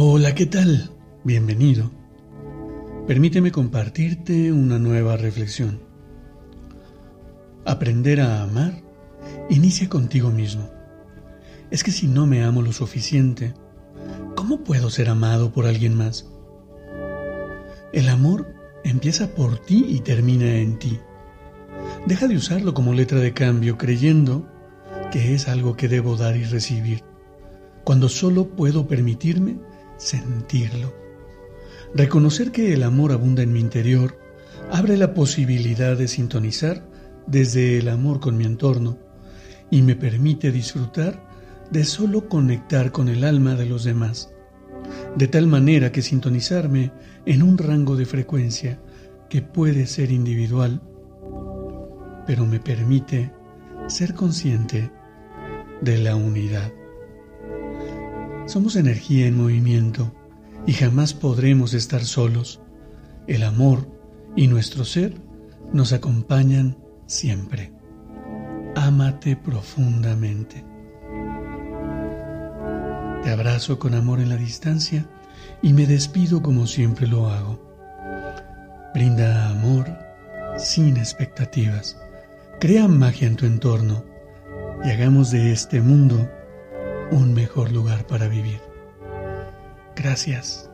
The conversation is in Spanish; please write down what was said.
Hola, ¿qué tal? Bienvenido. Permíteme compartirte una nueva reflexión. Aprender a amar inicia contigo mismo. Es que si no me amo lo suficiente, ¿cómo puedo ser amado por alguien más? El amor empieza por ti y termina en ti. Deja de usarlo como letra de cambio creyendo que es algo que debo dar y recibir, cuando solo puedo permitirme sentirlo. Reconocer que el amor abunda en mi interior abre la posibilidad de sintonizar desde el amor con mi entorno y me permite disfrutar de solo conectar con el alma de los demás, de tal manera que sintonizarme en un rango de frecuencia que puede ser individual, pero me permite ser consciente de la unidad. Somos energía en movimiento y jamás podremos estar solos. El amor y nuestro ser nos acompañan siempre. Ámate profundamente. Te abrazo con amor en la distancia y me despido como siempre lo hago. Brinda amor sin expectativas. Crea magia en tu entorno y hagamos de este mundo un mejor lugar para vivir. Gracias.